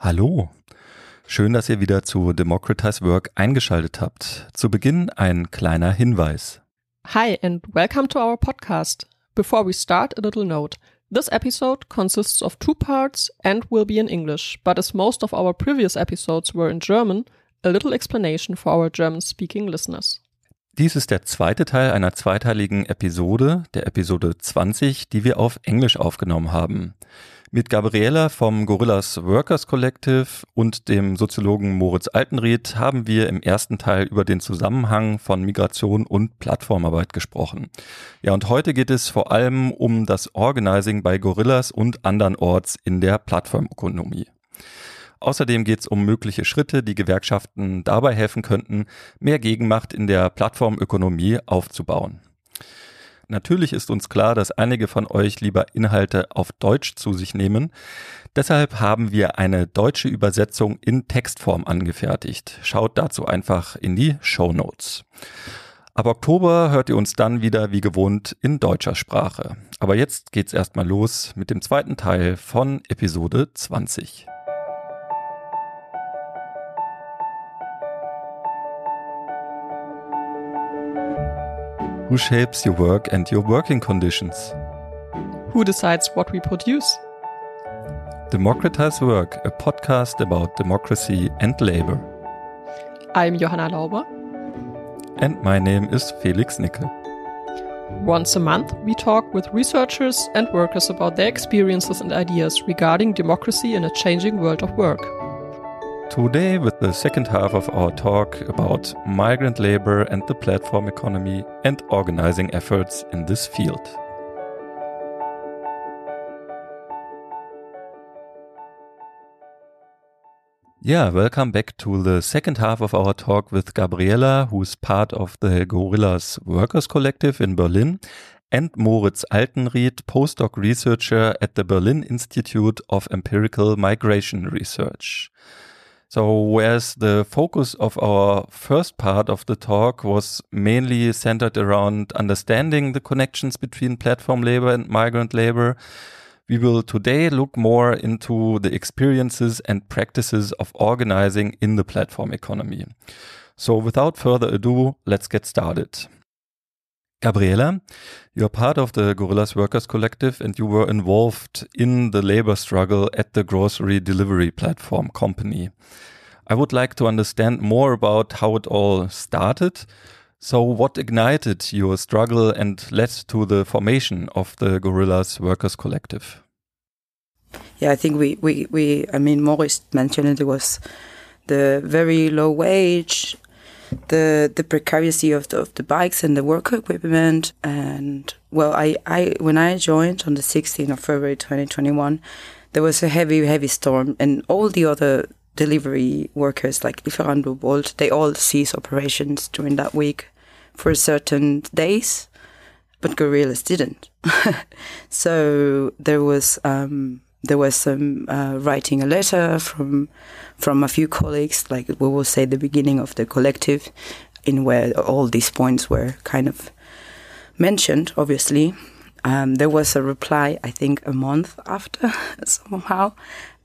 Hallo. Schön, dass ihr wieder zu Democratize Work eingeschaltet habt. Zu Beginn ein kleiner Hinweis. Hi and welcome to our podcast. Before we start, a little note. This episode consists of two parts and will be in English, but as most of our previous episodes were in German, a little explanation for our German speaking listeners. Dies ist der zweite Teil einer zweiteiligen Episode, der Episode 20, die wir auf Englisch aufgenommen haben. Mit Gabriela vom Gorillas Workers Collective und dem Soziologen Moritz Altenried haben wir im ersten Teil über den Zusammenhang von Migration und Plattformarbeit gesprochen. Ja, und heute geht es vor allem um das Organizing bei Gorillas und andernorts in der Plattformökonomie. Außerdem geht es um mögliche Schritte, die Gewerkschaften dabei helfen könnten, mehr Gegenmacht in der Plattformökonomie aufzubauen. Natürlich ist uns klar, dass einige von euch lieber Inhalte auf Deutsch zu sich nehmen. Deshalb haben wir eine deutsche Übersetzung in Textform angefertigt. Schaut dazu einfach in die Show Notes. Ab Oktober hört ihr uns dann wieder wie gewohnt in deutscher Sprache. Aber jetzt geht's erstmal los mit dem zweiten Teil von Episode 20. Who shapes your work and your working conditions? Who decides what we produce? Democratize Work, a podcast about democracy and labor. I'm Johanna Lauber. And my name is Felix Nickel. Once a month, we talk with researchers and workers about their experiences and ideas regarding democracy in a changing world of work. Today, with the second half of our talk about migrant labor and the platform economy and organizing efforts in this field. Yeah, welcome back to the second half of our talk with Gabriela, who's part of the Gorillas Workers Collective in Berlin, and Moritz Altenried, postdoc researcher at the Berlin Institute of Empirical Migration Research. So, whereas the focus of our first part of the talk was mainly centered around understanding the connections between platform labor and migrant labor, we will today look more into the experiences and practices of organizing in the platform economy. So, without further ado, let's get started. Gabriela, you're part of the Gorillas Workers Collective and you were involved in the labor struggle at the grocery delivery platform company. I would like to understand more about how it all started. So, what ignited your struggle and led to the formation of the Gorillas Workers Collective? Yeah, I think we, we, we I mean, Moritz mentioned it, it was the very low wage the the precarity of the, of the bikes and the work equipment. And well, I, I when I joined on the 16th of February 2021, there was a heavy heavy storm, and all the other delivery workers like Lieferando, Bolt, they all ceased operations during that week for certain days, but Gorillas didn't. so there was um, there was some uh, writing a letter from from a few colleagues, like we will say the beginning of the collective, in where all these points were kind of mentioned. Obviously, um, there was a reply, I think, a month after somehow.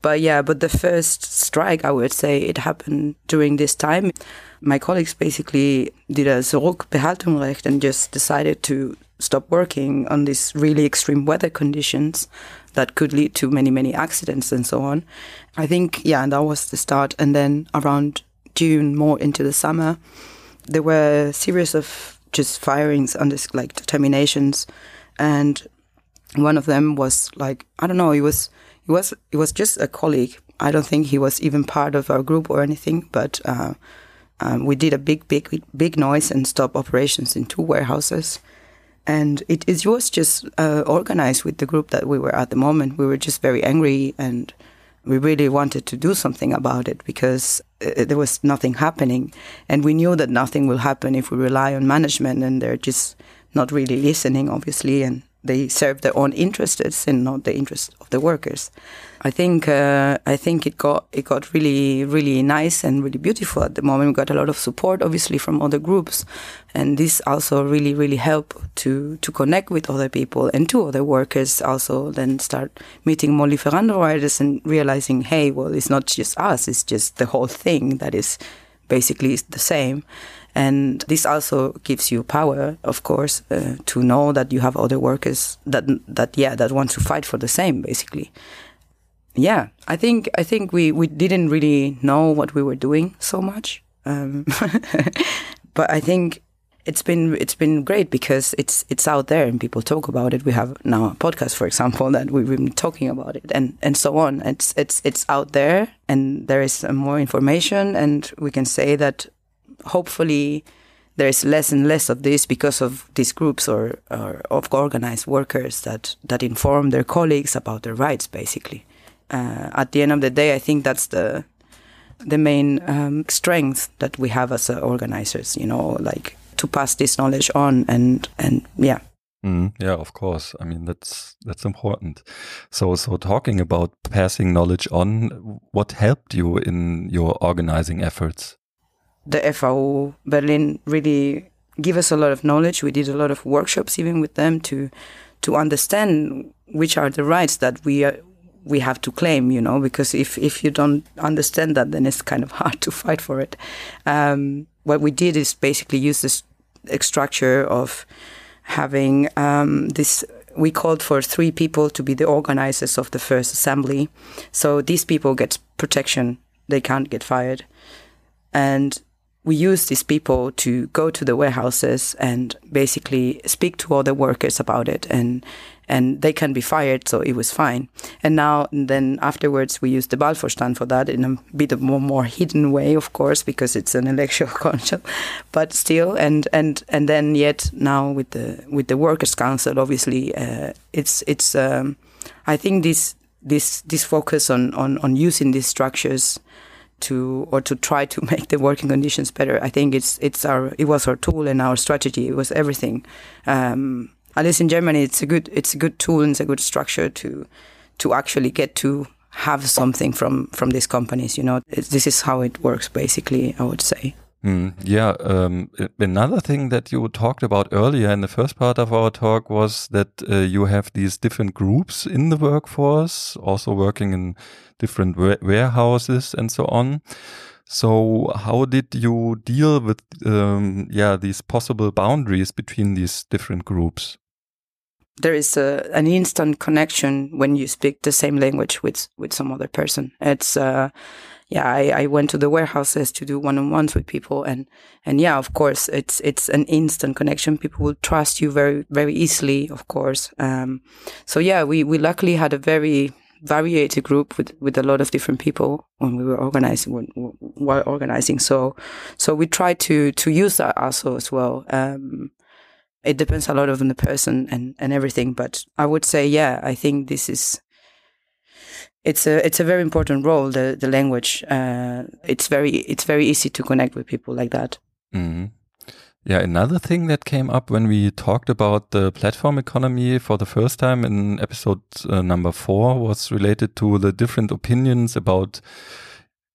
But yeah, but the first strike, I would say, it happened during this time. My colleagues basically did a Zurückbehaltungsrecht and just decided to stop working on these really extreme weather conditions that could lead to many, many accidents and so on. I think, yeah, and that was the start. And then around June, more into the summer, there were a series of just firings this, like determinations. And one of them was like, I don't know, he was, it was, it was just a colleague. I don't think he was even part of our group or anything, but, uh, um, we did a big, big, big noise and stop operations in two warehouses and it, was just uh, organized with the group that we were at the moment. We were just very angry and we really wanted to do something about it because uh, there was nothing happening. And we knew that nothing will happen if we rely on management and they're just not really listening, obviously, and they serve their own interests and not the interests of the workers. I think uh, I think it got it got really really nice and really beautiful at the moment. We got a lot of support, obviously, from other groups, and this also really really helped to to connect with other people and to other workers. Also, then start meeting more Lieferando riders and realizing, hey, well, it's not just us; it's just the whole thing that is basically the same. And this also gives you power, of course, uh, to know that you have other workers that that yeah that want to fight for the same, basically yeah, I think I think we we didn't really know what we were doing so much, um, but I think it's been it's been great because it's it's out there and people talk about it. We have now a podcast, for example, that we've been talking about it and and so on. It's it's it's out there and there is more information and we can say that hopefully there is less and less of this because of these groups or, or of organized workers that that inform their colleagues about their rights basically uh, at the end of the day, I think that's the the main um, strength that we have as uh, organizers. You know, like to pass this knowledge on and and yeah. Mm, yeah, of course. I mean that's that's important. So so talking about passing knowledge on, what helped you in your organizing efforts? The FAU Berlin really give us a lot of knowledge. We did a lot of workshops even with them to to understand which are the rights that we are, we have to claim, you know, because if, if you don't understand that, then it's kind of hard to fight for it. Um, what we did is basically use this structure of having um, this. We called for three people to be the organizers of the first assembly. So these people get protection; they can't get fired, and we use these people to go to the warehouses and basically speak to other workers about it and and they can be fired, so it was fine. And now, and then afterwards, we used the Wahlvorstand for that in a bit of more, more hidden way, of course, because it's an electoral council, but still. And and and then yet now with the with the workers' council, obviously, uh, it's it's. Um, I think this this this focus on on on using these structures to or to try to make the working conditions better. I think it's it's our it was our tool and our strategy. It was everything. Um, at least in Germany, it's a good it's a good tool and it's a good structure to to actually get to have something from from these companies. You know, it's, this is how it works basically. I would say. Mm, yeah. Um, another thing that you talked about earlier in the first part of our talk was that uh, you have these different groups in the workforce, also working in different warehouses and so on. So how did you deal with um, yeah these possible boundaries between these different groups? There is a, an instant connection when you speak the same language with with some other person. It's uh, yeah, I, I went to the warehouses to do one on ones with people, and and yeah, of course, it's it's an instant connection. People will trust you very very easily, of course. Um, so yeah, we we luckily had a very varied group with with a lot of different people when we were organizing when, while organizing. So so we tried to to use that also as well. Um, it depends a lot on the person and, and everything. But I would say, yeah, I think this is it's a it's a very important role. The the language. Uh, it's very it's very easy to connect with people like that. Mm-hmm. Yeah, another thing that came up when we talked about the platform economy for the first time in episode uh, number four was related to the different opinions about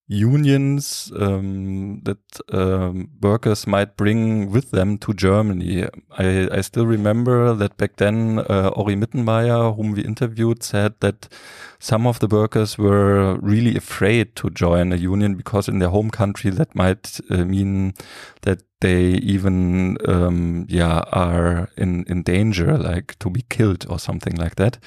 unions um, that um, workers might bring with them to Germany. I, I still remember that back then, uh, Orry Mittenmayer, whom we interviewed, said that some of the workers were really afraid to join a union because in their home country that might uh, mean that they even um, yeah are in in danger, like to be killed or something like that.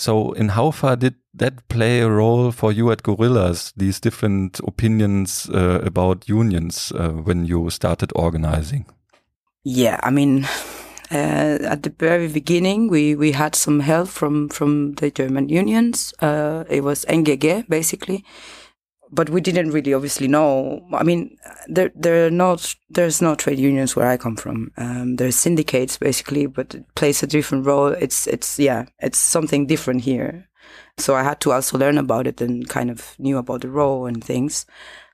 So, in how far did that play a role for you at Gorillas? These different opinions uh, about unions uh, when you started organizing? Yeah, I mean, uh, at the very beginning, we, we had some help from from the German unions. Uh, it was NGG basically, but we didn't really obviously know. I mean, there there are not there's no trade unions where I come from. Um, there's syndicates basically, but it plays a different role. It's it's yeah, it's something different here. So I had to also learn about it and kind of knew about the role and things.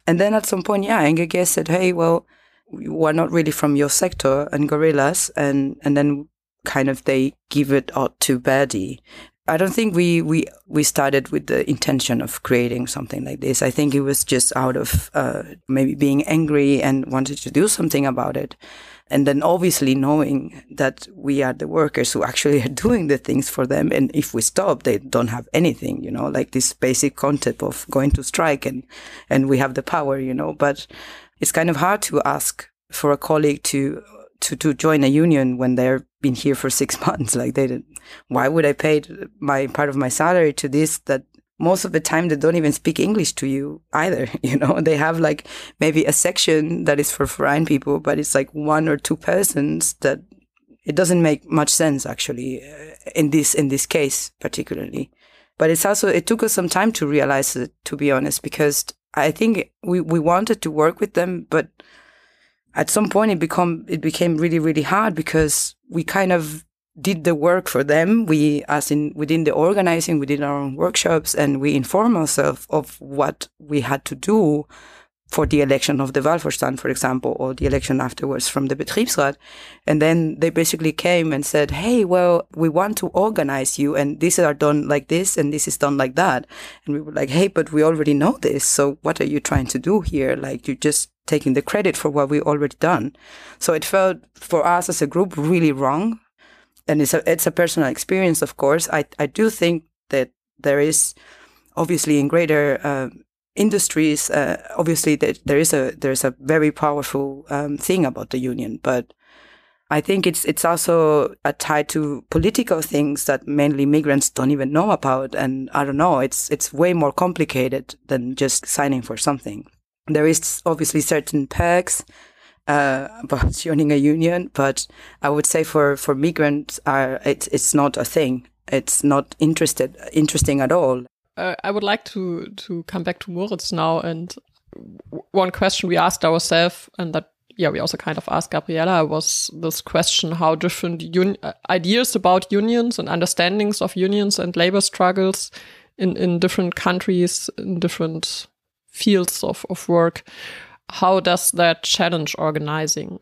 And then at some point, yeah, NGG said, "Hey, well, we're not really from your sector and gorillas," and and then kind of they give it out to Verdi I don't think we we we started with the intention of creating something like this. I think it was just out of uh, maybe being angry and wanted to do something about it, and then obviously knowing that we are the workers who actually are doing the things for them, and if we stop, they don't have anything. You know, like this basic concept of going to strike and and we have the power. You know, but it's kind of hard to ask for a colleague to to to join a union when they've been here for six months. Like they, did, why would I pay my part of my salary to this that most of the time they don't even speak English to you either. You know, they have like maybe a section that is for foreign people, but it's like one or two persons that it doesn't make much sense actually uh, in this in this case particularly. But it's also it took us some time to realize it, to be honest, because I think we we wanted to work with them, but at some point it become it became really really hard because we kind of did the work for them. We, as in within the organizing, we did our own workshops and we inform ourselves of what we had to do for the election of the Wahlvorstand, for example, or the election afterwards from the Betriebsrat. And then they basically came and said, Hey, well, we want to organize you and these are done like this and this is done like that. And we were like, Hey, but we already know this. So what are you trying to do here? Like you're just taking the credit for what we already done. So it felt for us as a group really wrong. And it's a, it's a personal experience, of course. I, I do think that there is obviously in greater, uh, industries, uh, obviously there is a there's a very powerful um, thing about the union, but I think it's it's also tied to political things that mainly migrants don't even know about, and I don't know. It's it's way more complicated than just signing for something. There is obviously certain perks uh, about joining a union, but I would say for for migrants, uh, it's it's not a thing. It's not interested interesting at all uh, I would like to to come back to Moritz now. And one question we asked ourselves, and that yeah, we also kind of asked Gabriela, was this question: how different uh, ideas about unions and understandings of unions and labor struggles in in different countries, in different fields of of work. How does that challenge organizing?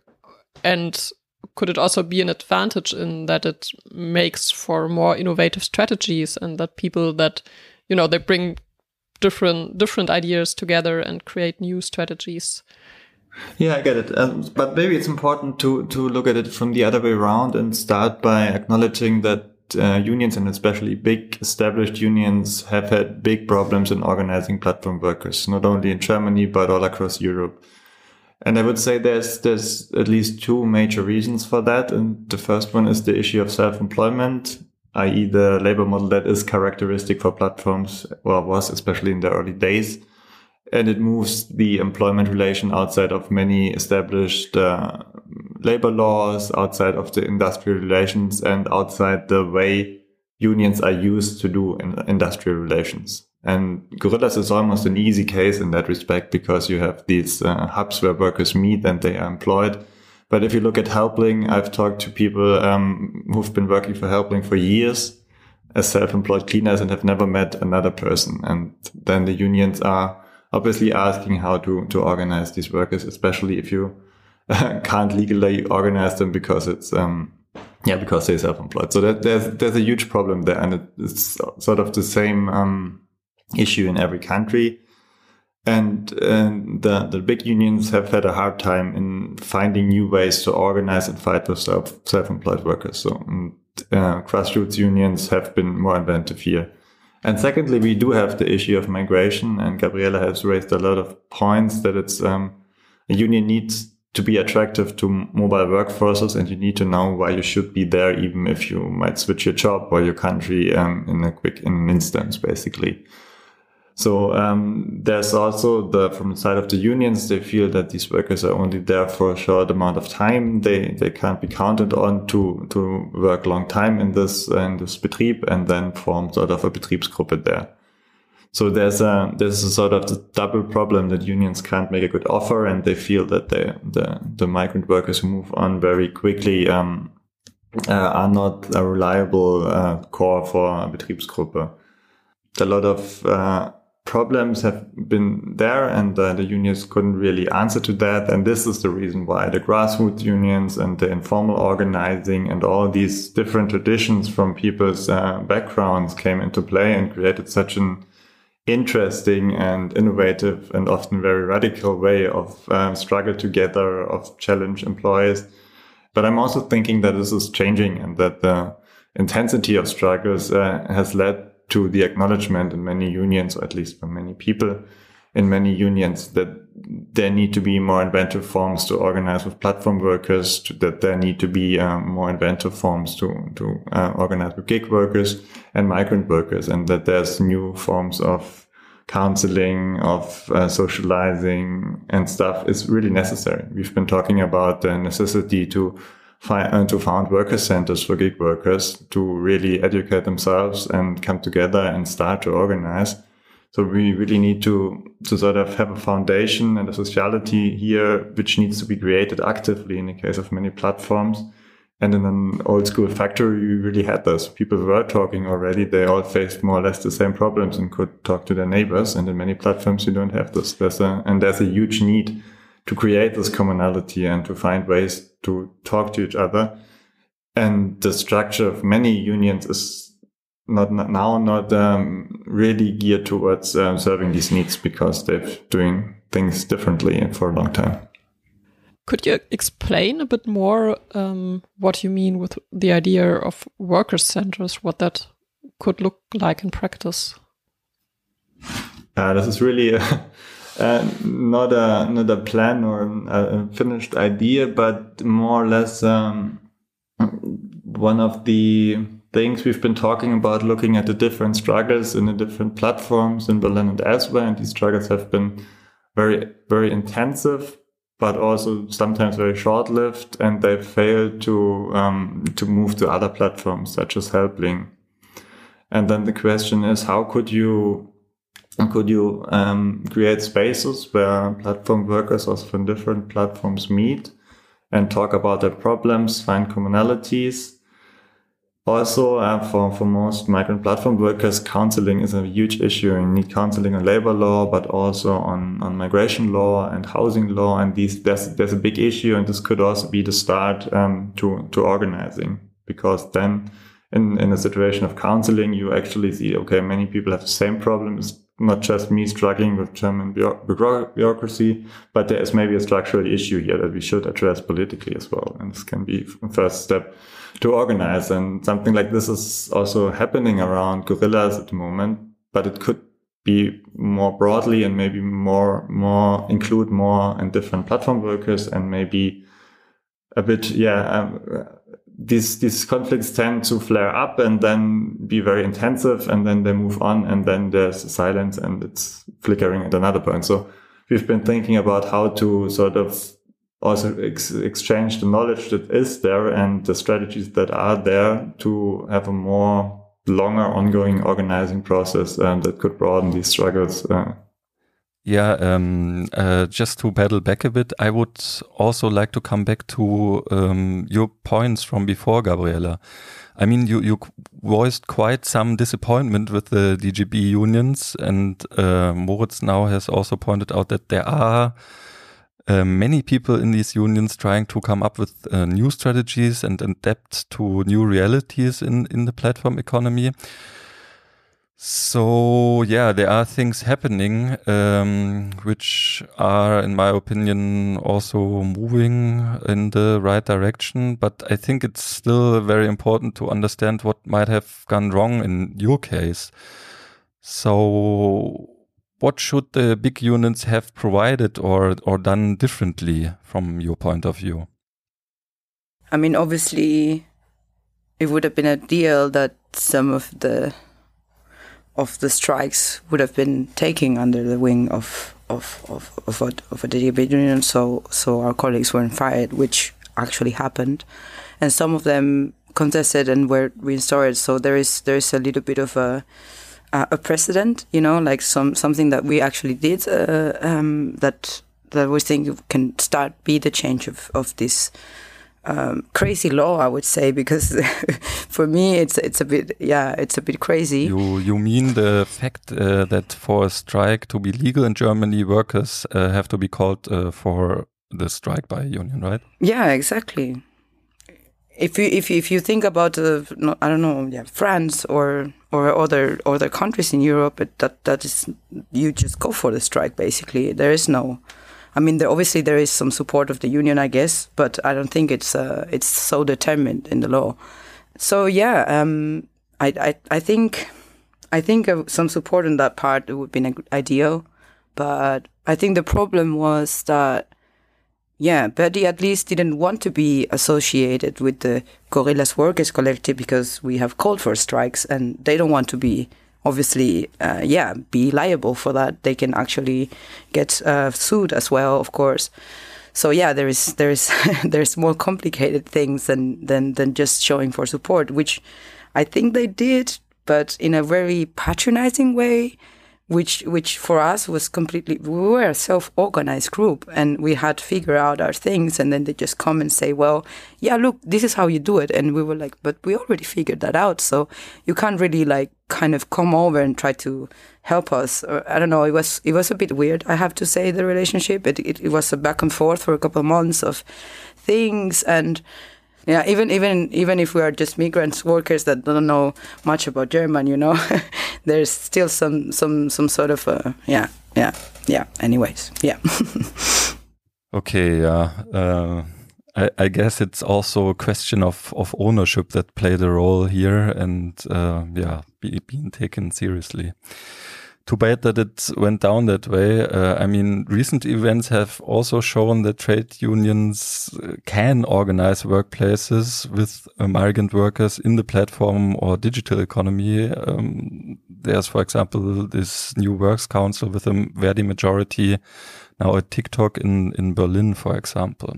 And could it also be an advantage in that it makes for more innovative strategies and that people that you know they bring different different ideas together and create new strategies. Yeah i get it. Um, but maybe it's important to to look at it from the other way around and start by acknowledging that uh, unions and especially big established unions have had big problems in organizing platform workers not only in germany but all across europe. And I would say there's there's at least two major reasons for that. And the first one is the issue of self-employment i.e. the labor model that is characteristic for platforms or was especially in the early days. And it moves the employment relation outside of many established uh, labor laws, outside of the industrial relations and outside the way unions are used to do in industrial relations. And Gorillas is almost an easy case in that respect because you have these uh, hubs where workers meet and they are employed but if you look at Helpling, I've talked to people um, who've been working for Helpling for years as self-employed cleaners and have never met another person. And then the unions are obviously asking how to, to organize these workers, especially if you can't legally organize them because it's, um, yeah, because they're self-employed. So that there's, there's a huge problem there. And it's sort of the same, um, issue in every country and, and the, the big unions have had a hard time in finding new ways to organize and fight with self, self-employed workers. So uh, grassroots unions have been more inventive here. And secondly, we do have the issue of migration, and Gabriela has raised a lot of points that it's um, a union needs to be attractive to mobile workforces, and you need to know why you should be there, even if you might switch your job or your country um, in a quick in an instance, basically. So um, there's also the from the side of the unions, they feel that these workers are only there for a short amount of time. They they can't be counted on to to work long time in this in this Betrieb and then form sort of a Betriebsgruppe there. So there's a there's a sort of the double problem that unions can't make a good offer, and they feel that they, the the migrant workers who move on very quickly um, uh, are not a reliable uh, core for a Betriebsgruppe. A lot of uh, problems have been there and uh, the unions couldn't really answer to that. And this is the reason why the grassroots unions and the informal organizing and all these different traditions from people's uh, backgrounds came into play and created such an interesting and innovative and often very radical way of um, struggle together, of challenge employers. But I'm also thinking that this is changing and that the intensity of struggles uh, has led to the acknowledgement in many unions, or at least by many people in many unions, that there need to be more inventive forms to organize with platform workers, to, that there need to be um, more inventive forms to, to uh, organize with gig workers and migrant workers, and that there's new forms of counseling, of uh, socializing and stuff is really necessary. We've been talking about the necessity to uh, to found worker centers for gig workers to really educate themselves and come together and start to organize. So we really need to, to sort of have a foundation and a sociality here, which needs to be created actively in the case of many platforms. And in an old school factory, you really had this. People were talking already. They all faced more or less the same problems and could talk to their neighbors. And in many platforms, you don't have this. There's a, and there's a huge need to create this commonality and to find ways to talk to each other. And the structure of many unions is not, not now not um, really geared towards um, serving these needs because they're doing things differently for a long time. Could you explain a bit more um, what you mean with the idea of workers' centers, what that could look like in practice? Uh, this is really uh, not a not a plan or a finished idea, but more or less um, one of the things we've been talking about, looking at the different struggles in the different platforms in Berlin and elsewhere, and these struggles have been very very intensive, but also sometimes very short lived, and they failed to um, to move to other platforms such as Helpling. And then the question is, how could you could you um, create spaces where platform workers also from different platforms meet and talk about their problems, find commonalities? Also, uh, for, for most migrant platform workers, counseling is a huge issue. You need counseling on labor law, but also on, on migration law and housing law. And these, there's, there's a big issue. And this could also be the start um, to, to organizing because then in, in a situation of counseling, you actually see, okay, many people have the same problems not just me struggling with German bureaucracy, but there is maybe a structural issue here that we should address politically as well. And this can be a first step to organize. And something like this is also happening around gorillas at the moment, but it could be more broadly and maybe more, more include more and different platform workers and maybe a bit, yeah, um, these these conflicts tend to flare up and then be very intensive and then they move on and then there's silence and it's flickering at another point. So we've been thinking about how to sort of also ex exchange the knowledge that is there and the strategies that are there to have a more longer ongoing organizing process um, that could broaden these struggles uh, yeah, um, uh, just to pedal back a bit, I would also like to come back to um, your points from before, Gabriela. I mean, you, you voiced quite some disappointment with the DGB unions, and uh, Moritz now has also pointed out that there are uh, many people in these unions trying to come up with uh, new strategies and adapt to new realities in, in the platform economy. So yeah, there are things happening um, which are, in my opinion, also moving in the right direction. But I think it's still very important to understand what might have gone wrong in your case. So, what should the big unions have provided or or done differently from your point of view? I mean, obviously, it would have been ideal that some of the of the strikes would have been taken under the wing of of of of a, of a DGB union. So so our colleagues weren't fired, which actually happened, and some of them contested and were reinstated. So there is there is a little bit of a a precedent, you know, like some something that we actually did uh, um, that that we think can start be the change of of this um, crazy law, I would say, because for me it's it's a bit yeah it's a bit crazy. You you mean the fact uh, that for a strike to be legal in Germany, workers uh, have to be called uh, for the strike by a union, right? Yeah, exactly. If you if you, if you think about uh, I don't know yeah France or or other other countries in Europe, that that is you just go for the strike basically. There is no I mean, there, obviously there is some support of the union, I guess, but I don't think it's uh, it's so determined in the law. So yeah, um, I, I I think I think some support in that part would be ideal, but I think the problem was that yeah, Verdi at least didn't want to be associated with the Gorillas Workers Collective because we have called for strikes and they don't want to be obviously, uh, yeah, be liable for that. They can actually get uh, sued as well, of course. So yeah, there is there is there's more complicated things than than than just showing for support, which I think they did, but in a very patronizing way which which for us was completely we were a self-organized group and we had to figure out our things and then they just come and say well yeah look this is how you do it. And we were like but we already figured that out. So you can't really like kind of come over and try to help us. Or, i don't know it was it was a bit weird i have to say the relationship. It, it, it was a back and forth for a couple of months of things and yeah even even even if we are just migrants workers that don't know much about german you know there's still some some some sort of uh, yeah yeah yeah anyways yeah. Okay yeah uh, I, I, guess it's also a question of of ownership that played a role here and uh, yeah be, being taken seriously too bad that it went down that way. Uh, I mean, recent events have also shown that trade unions uh, can organize workplaces with migrant workers in the platform or digital economy. Um, there's, for example, this new works council with a Verdi majority now at TikTok in, in Berlin, for example.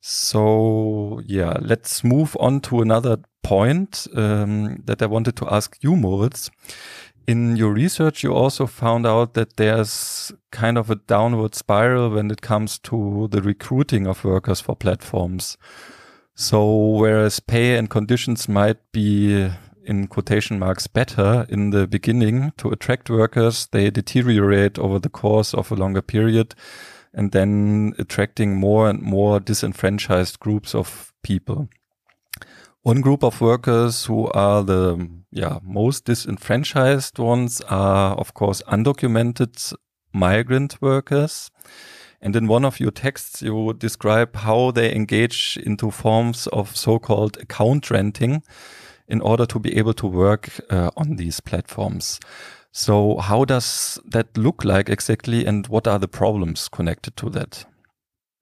So yeah, let's move on to another point um, that I wanted to ask you, Moritz in your research, you also found out that there's kind of a downward spiral when it comes to the recruiting of workers for platforms. So, whereas pay and conditions might be in quotation marks better in the beginning to attract workers, they deteriorate over the course of a longer period and then attracting more and more disenfranchised groups of people. One group of workers who are the yeah, most disenfranchised ones are, of course, undocumented migrant workers. And in one of your texts, you describe how they engage into forms of so-called account renting in order to be able to work uh, on these platforms. So how does that look like exactly and what are the problems connected to that?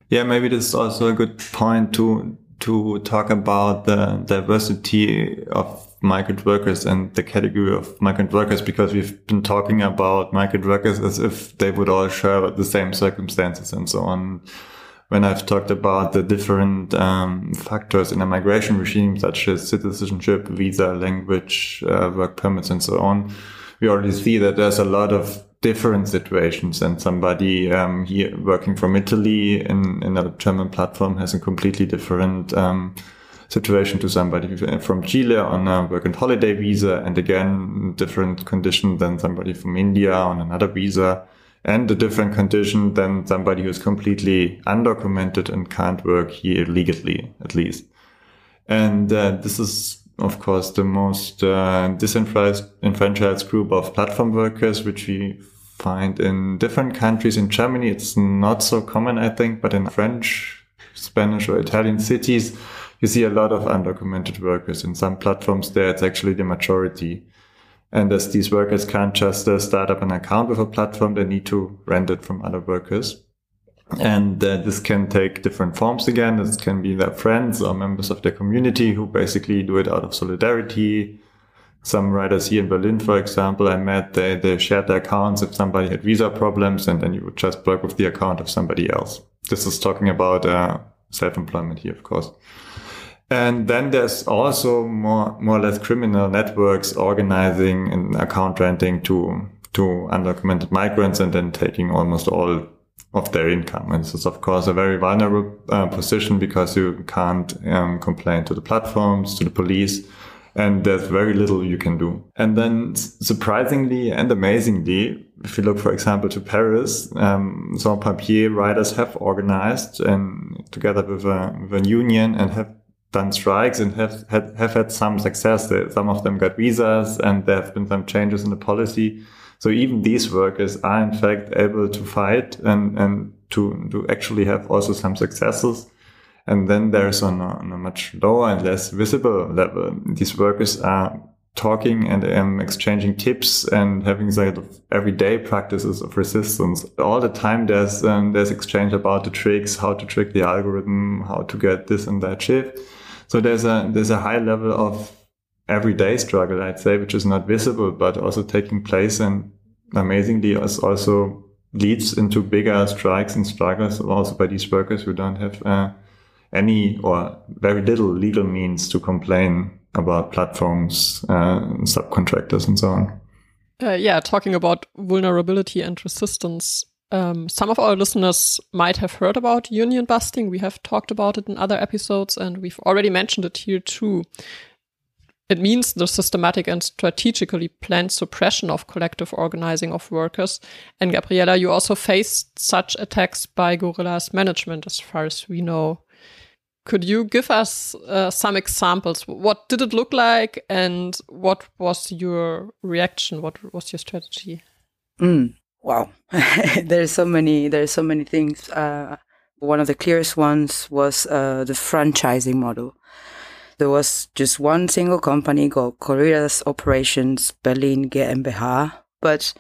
Yeah, maybe this is also a good point to to talk about the diversity of migrant workers and the category of migrant workers because we've been talking about migrant workers as if they would all share the same circumstances and so on. When I've talked about the different um, factors in a migration regime, such as citizenship, visa, language, uh, work permits, and so on, we already see that there's a lot of different situations and somebody um, here working from Italy in, in a German platform has a completely different um, situation to somebody from Chile on a work and holiday visa and again different condition than somebody from India on another visa and a different condition than somebody who's completely undocumented and can't work here legally at least. And uh, this is of course, the most uh, disenfranchised group of platform workers, which we find in different countries. In Germany, it's not so common, I think, but in French, Spanish, or Italian cities, you see a lot of undocumented workers. In some platforms there, it's actually the majority. And as these workers can't just uh, start up an account with a platform, they need to rent it from other workers. And uh, this can take different forms again. This can be their friends or members of their community who basically do it out of solidarity, some writers here in Berlin, for example, I met, they, they shared their accounts if somebody had visa problems and then you would just work with the account of somebody else. This is talking about uh, self-employment here, of course. And then there's also more, more or less criminal networks organizing and account renting to, to undocumented migrants and then taking almost all of their income. And this is, of course, a very vulnerable uh, position because you can't um, complain to the platforms, to the police, and there's very little you can do. And then surprisingly and amazingly, if you look, for example, to Paris, um, Sans Papier riders have organized and together with a, with a union and have done strikes and have had, have had some success. Some of them got visas and there have been some changes in the policy. So even these workers are in fact able to fight and, and to, to actually have also some successes. And then there's on a, on a much lower and less visible level, these workers are talking and um, exchanging tips and having sort of everyday practices of resistance. All the time there's um, there's exchange about the tricks, how to trick the algorithm, how to get this and that shift. So there's a there's a high level of everyday struggle, I'd say, which is not visible but also taking place and amazingly as also leads into bigger strikes and struggles also by these workers who don't have uh, any or very little legal means to complain about platforms, uh, subcontractors, and so on. Uh, yeah, talking about vulnerability and resistance. Um, some of our listeners might have heard about union busting. We have talked about it in other episodes, and we've already mentioned it here too. It means the systematic and strategically planned suppression of collective organizing of workers. And Gabriela, you also faced such attacks by Gorilla's management, as far as we know. Could you give us uh, some examples? What did it look like, and what was your reaction? What was your strategy? Mm, wow, there's so many. There's so many things. Uh, one of the clearest ones was uh, the franchising model. There was just one single company called Gorillas Operations Berlin GmbH, but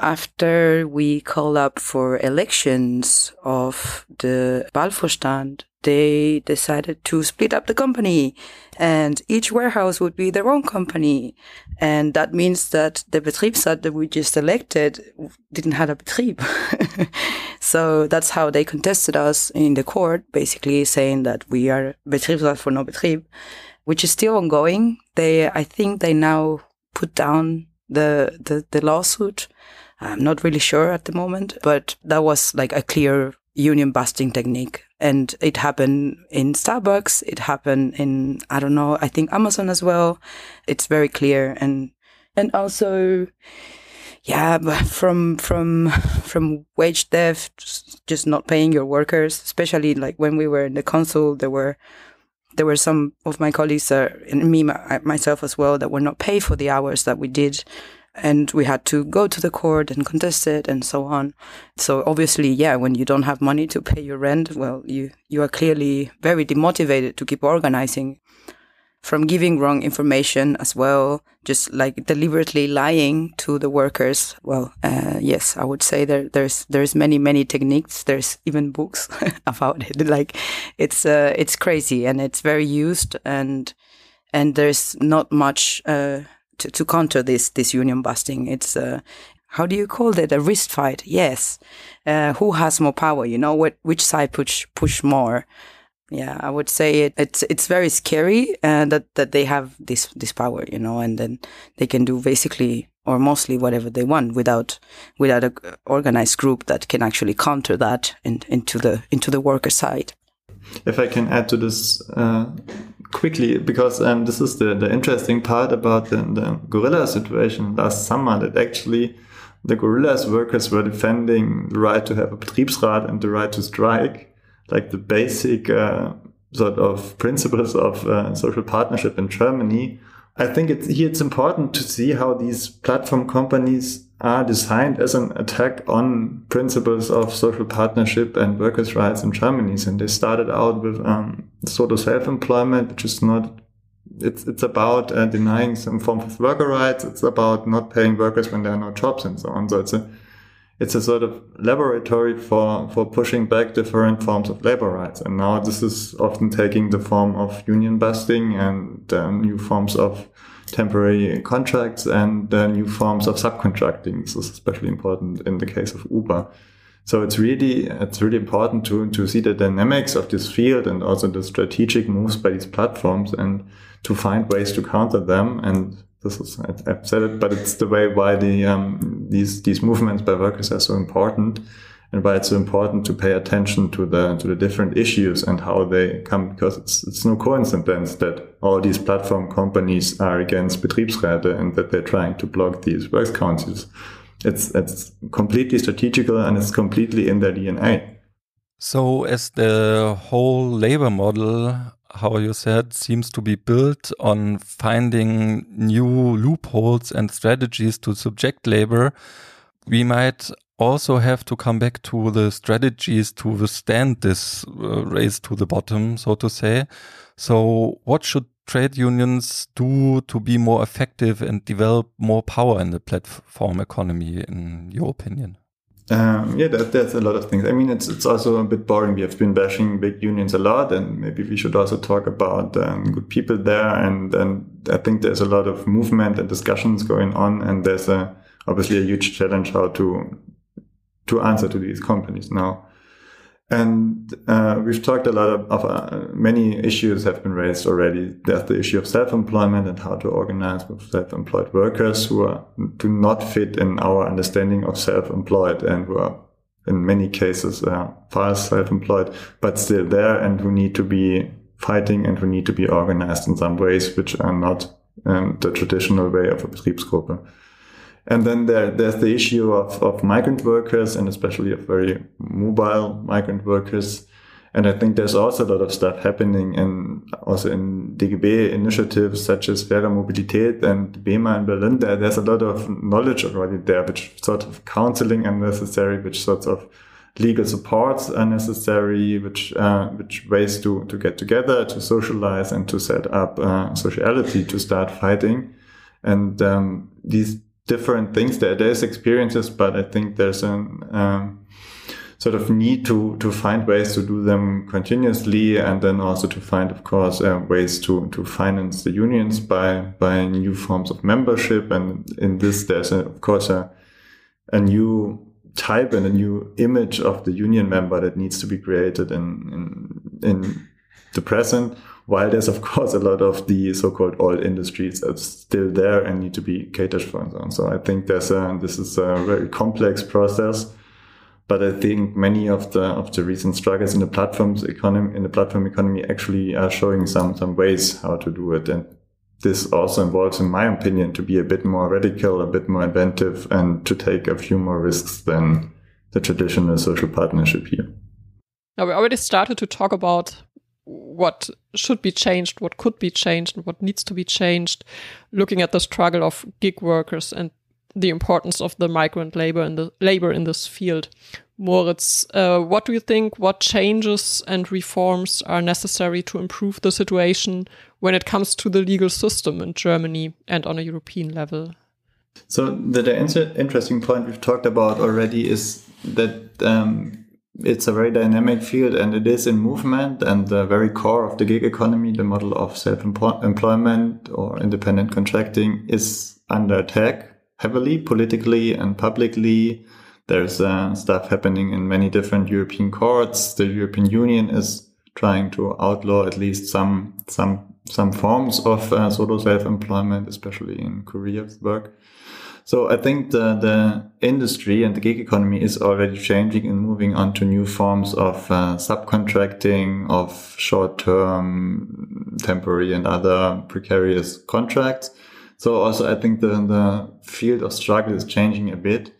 after we called up for elections of the Wahlvorstand, they decided to split up the company and each warehouse would be their own company. And that means that the Betriebsrat that we just elected didn't have a Betrieb. so that's how they contested us in the court, basically saying that we are Betriebsrat for no Betrieb, which is still ongoing. They, I think they now put down the, the, the lawsuit. I'm not really sure at the moment, but that was like a clear union busting technique. And it happened in Starbucks. It happened in, I don't know, I think Amazon as well. It's very clear. And, and also, yeah, from, from, from wage theft, just not paying your workers, especially like when we were in the council, there were, there were some of my colleagues, uh, and me, my, myself as well, that were not paid for the hours that we did and we had to go to the court and contest it and so on. So obviously, yeah, when you don't have money to pay your rent, well, you, you are clearly very demotivated to keep organizing from giving wrong information as well, just like deliberately lying to the workers. Well, uh, yes, I would say there, there's, there's many, many techniques. There's even books about it. Like it's, uh, it's crazy and it's very used and, and there's not much, uh, to, to counter this this union busting. It's uh, how do you call it a wrist fight? Yes, uh, who has more power? You know, what which side push push more? Yeah, I would say it, it's it's very scary uh, that that they have this this power, you know, and then they can do basically or mostly whatever they want without without a organized group that can actually counter that in, into the into the worker side. If I can add to this, uh, quickly because um, this is the, the interesting part about the, the gorilla situation last summer that actually the gorillas workers were defending the right to have a Betriebsrat and the right to strike, like the basic uh, sort of principles of uh, social partnership in Germany. I think it's here it's important to see how these platform companies are designed as an attack on principles of social partnership and workers' rights in Germany. And they started out with um, sort of self-employment, which is not. It's it's about uh, denying some form of worker rights. It's about not paying workers when there are no jobs and so on. So it's a it's a sort of laboratory for for pushing back different forms of labor rights. And now this is often taking the form of union busting and uh, new forms of temporary contracts and uh, new forms of subcontracting. This is especially important in the case of Uber. So it's really it's really important to to see the dynamics of this field and also the strategic moves by these platforms and to find ways to counter them. And this is I've said it, but it's the way why the um, these these movements by workers are so important. And why it's so important to pay attention to the to the different issues and how they come because it's it's no coincidence that all these platform companies are against Betriebsräte and that they're trying to block these works councils. It's it's completely strategical and it's completely in their DNA. So as the whole labor model how you said, seems to be built on finding new loopholes and strategies to subject labor. We might also have to come back to the strategies to withstand this uh, race to the bottom, so to say. So, what should trade unions do to be more effective and develop more power in the platform economy, in your opinion? Um, yeah, that, that's a lot of things. I mean, it's it's also a bit boring. We have been bashing big unions a lot, and maybe we should also talk about um, good people there. And and I think there's a lot of movement and discussions going on, and there's a obviously a huge challenge how to to answer to these companies now. And uh, we've talked a lot of, of uh, many issues have been raised already. There's the issue of self-employment and how to organize with self-employed workers who are, do not fit in our understanding of self-employed and who are in many cases uh, far self-employed, but still there and who need to be fighting and who need to be organized in some ways which are not um, the traditional way of a Betriebsgruppe. And then there, there's the issue of, of migrant workers and especially of very mobile migrant workers. And I think there's also a lot of stuff happening in also in DGB initiatives such as Faire Mobilität and BEMA in Berlin. There, there's a lot of knowledge already there, which sort of counseling are necessary, which sorts of legal supports are necessary, which uh, which ways to to get together, to socialize, and to set up uh, sociality to start fighting. And um, these different things there. There's experiences, but I think there's an um, sort of need to to find ways to do them continuously, and then also to find, of course, uh, ways to to finance the unions by by new forms of membership. And in this, there's a, of course a a new type and a new image of the union member that needs to be created in in, in the present while there's of course a lot of the so-called oil industries that's still there and need to be catered for and so on. So I think there's a, this is a very complex process. But I think many of the of the recent struggles in the platforms economy in the platform economy actually are showing some some ways how to do it. And this also involves, in my opinion, to be a bit more radical, a bit more inventive, and to take a few more risks than the traditional social partnership here. Now, we already started to talk about what should be changed, what could be changed, and what needs to be changed, looking at the struggle of gig workers and the importance of the migrant labor in the labor in this field. Moritz, uh, what do you think? What changes and reforms are necessary to improve the situation when it comes to the legal system in Germany and on a European level? So the, the interesting point we've talked about already is that um, it's a very dynamic field and it is in movement and the very core of the gig economy, the model of self-employment or independent contracting is under attack heavily politically and publicly. There's uh, stuff happening in many different European courts. The European Union is trying to outlaw at least some, some, some forms of uh, solo self-employment, especially in career work. So I think the, the industry and the gig economy is already changing and moving on to new forms of uh, subcontracting, of short-term, temporary and other precarious contracts. So also I think the, the field of struggle is changing a bit.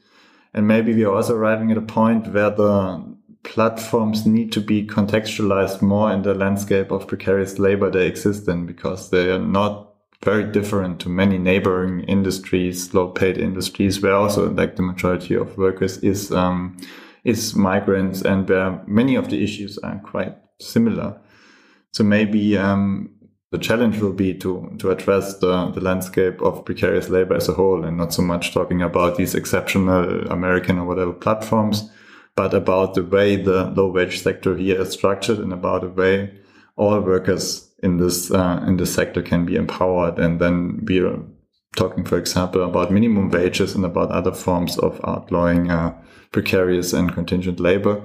And maybe we are also arriving at a point where the platforms need to be contextualized more in the landscape of precarious labor they exist in because they are not very different to many neighboring industries, low paid industries, where also like the majority of workers is, um, is migrants and where many of the issues are quite similar. So maybe, um, the challenge will be to, to address the, the landscape of precarious labor as a whole and not so much talking about these exceptional American or whatever platforms, but about the way the low wage sector here is structured and about the way all workers in this uh, in this sector can be empowered, and then we're talking, for example, about minimum wages and about other forms of outlawing uh, precarious and contingent labor.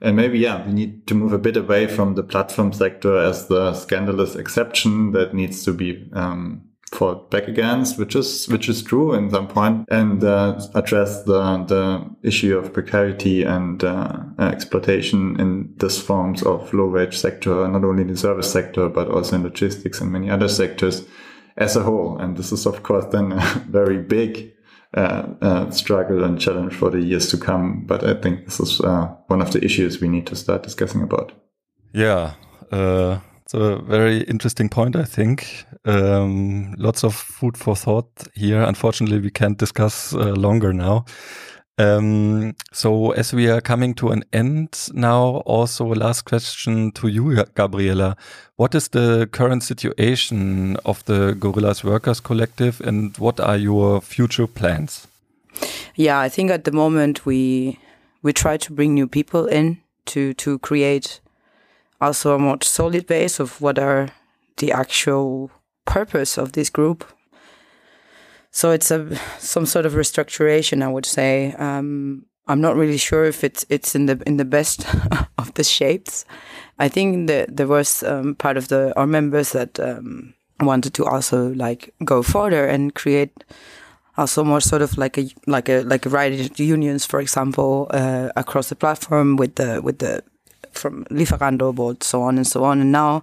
And maybe, yeah, we need to move a bit away from the platform sector as the scandalous exception that needs to be um, fought back against, which is which is true in some point, and uh, address the the issue of precarity and uh, exploitation in this forms of low wage sector, not only in the service sector but also in logistics and many other sectors as a whole. And this is of course then a very big uh, uh, struggle and challenge for the years to come. But I think this is uh, one of the issues we need to start discussing about. Yeah, uh, it's a very interesting point. I think um, lots of food for thought here. Unfortunately, we can't discuss uh, longer now. Um, so as we are coming to an end now, also last question to you, Gabriella. What is the current situation of the Gorillas Workers Collective and what are your future plans? Yeah, I think at the moment we we try to bring new people in to to create also a more solid base of what are the actual purpose of this group so it's a some sort of restructuration, I would say. Um, I'm not really sure if it's it's in the in the best of the shapes. I think that there was um, part of the our members that um, wanted to also like go further and create also more sort of like a like a like a right unions, for example, uh, across the platform with the with the from Lieferando board, so on and so on. And now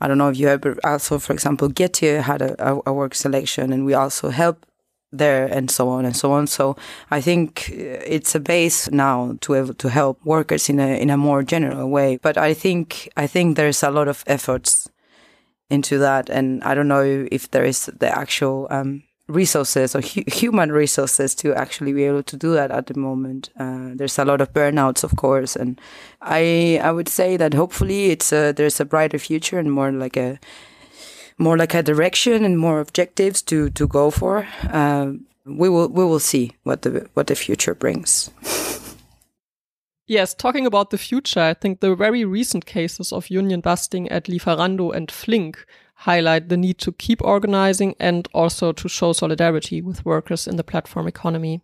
I don't know if you ever also, for example, Getir had a, a, work selection and we also help there and so on and so on. So I think uh, it's a base now to to help workers in a in a more general way. But I think I think there's a lot of efforts into that, and I don't know if there is the actual um, resources or hu human resources to actually be able to do that at the moment. Uh, there's a lot of burnouts, of course, and I I would say that hopefully it's a, there's a brighter future and more like a more like a direction and more objectives to to go for. Uh, we will we will see what the what the future brings. Yes, talking about the future, I think the very recent cases of union busting at Lieferando and Flink highlight the need to keep organizing and also to show solidarity with workers in the platform economy.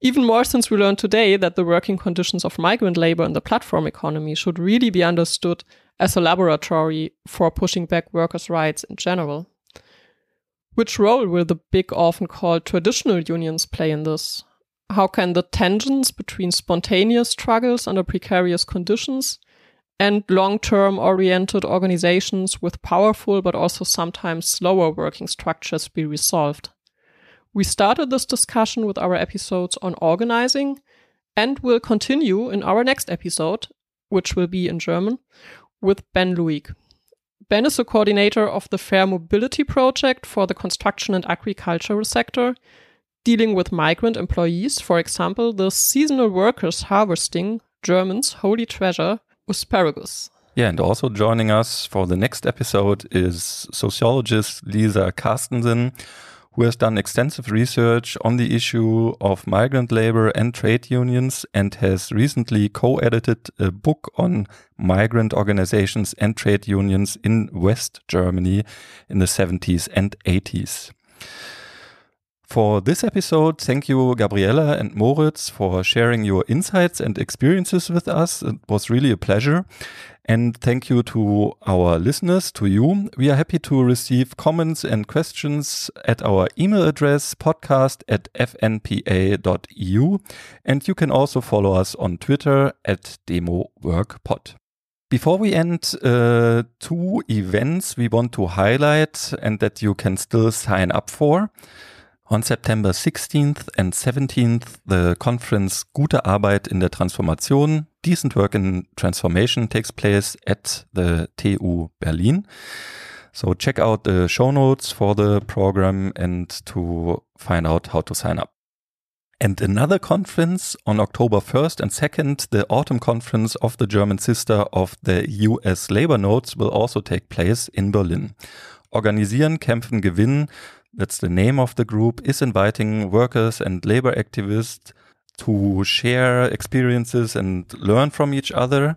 Even more since we learned today that the working conditions of migrant labor in the platform economy should really be understood as a laboratory for pushing back workers' rights in general. Which role will the big, often called traditional unions play in this? How can the tensions between spontaneous struggles under precarious conditions and long term oriented organizations with powerful but also sometimes slower working structures be resolved. We started this discussion with our episodes on organizing and will continue in our next episode, which will be in German, with Ben Luig. Ben is the coordinator of the Fair Mobility Project for the construction and agricultural sector, dealing with migrant employees, for example, the seasonal workers harvesting Germans' holy treasure, asparagus. Yeah, and also joining us for the next episode is sociologist Lisa Carstensen, who has done extensive research on the issue of migrant labor and trade unions and has recently co-edited a book on migrant organizations and trade unions in West Germany in the 70s and 80s. For this episode, thank you, Gabriella and Moritz, for sharing your insights and experiences with us. It was really a pleasure. And thank you to our listeners, to you. We are happy to receive comments and questions at our email address podcast at fnpa.eu. And you can also follow us on Twitter at DemoWorkPod. Before we end, uh, two events we want to highlight and that you can still sign up for. On September 16th and 17th, the conference Gute Arbeit in der Transformation, Decent Work in Transformation takes place at the TU Berlin. So check out the show notes for the program and to find out how to sign up. And another conference on October 1st and 2nd, the autumn conference of the German sister of the US Labor Notes will also take place in Berlin. Organisieren, kämpfen, gewinnen that's the name of the group, is inviting workers and labor activists to share experiences and learn from each other,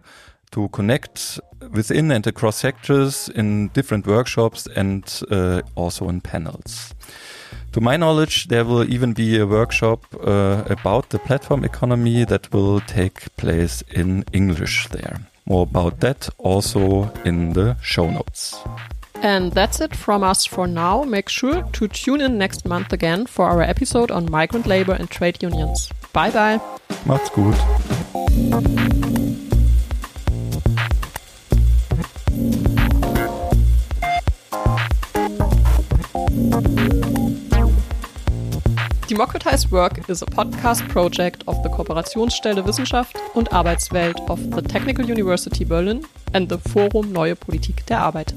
to connect within and across sectors in different workshops and uh, also in panels. To my knowledge, there will even be a workshop uh, about the platform economy that will take place in English there. More about that also in the show notes. And that's it from us for now. Make sure to tune in next month again for our episode on migrant labor and trade unions. Bye bye. Macht's gut. Democratize Work is a podcast project of the Kooperationsstelle Wissenschaft und Arbeitswelt of the Technical University Berlin and the Forum Neue Politik der Arbeit.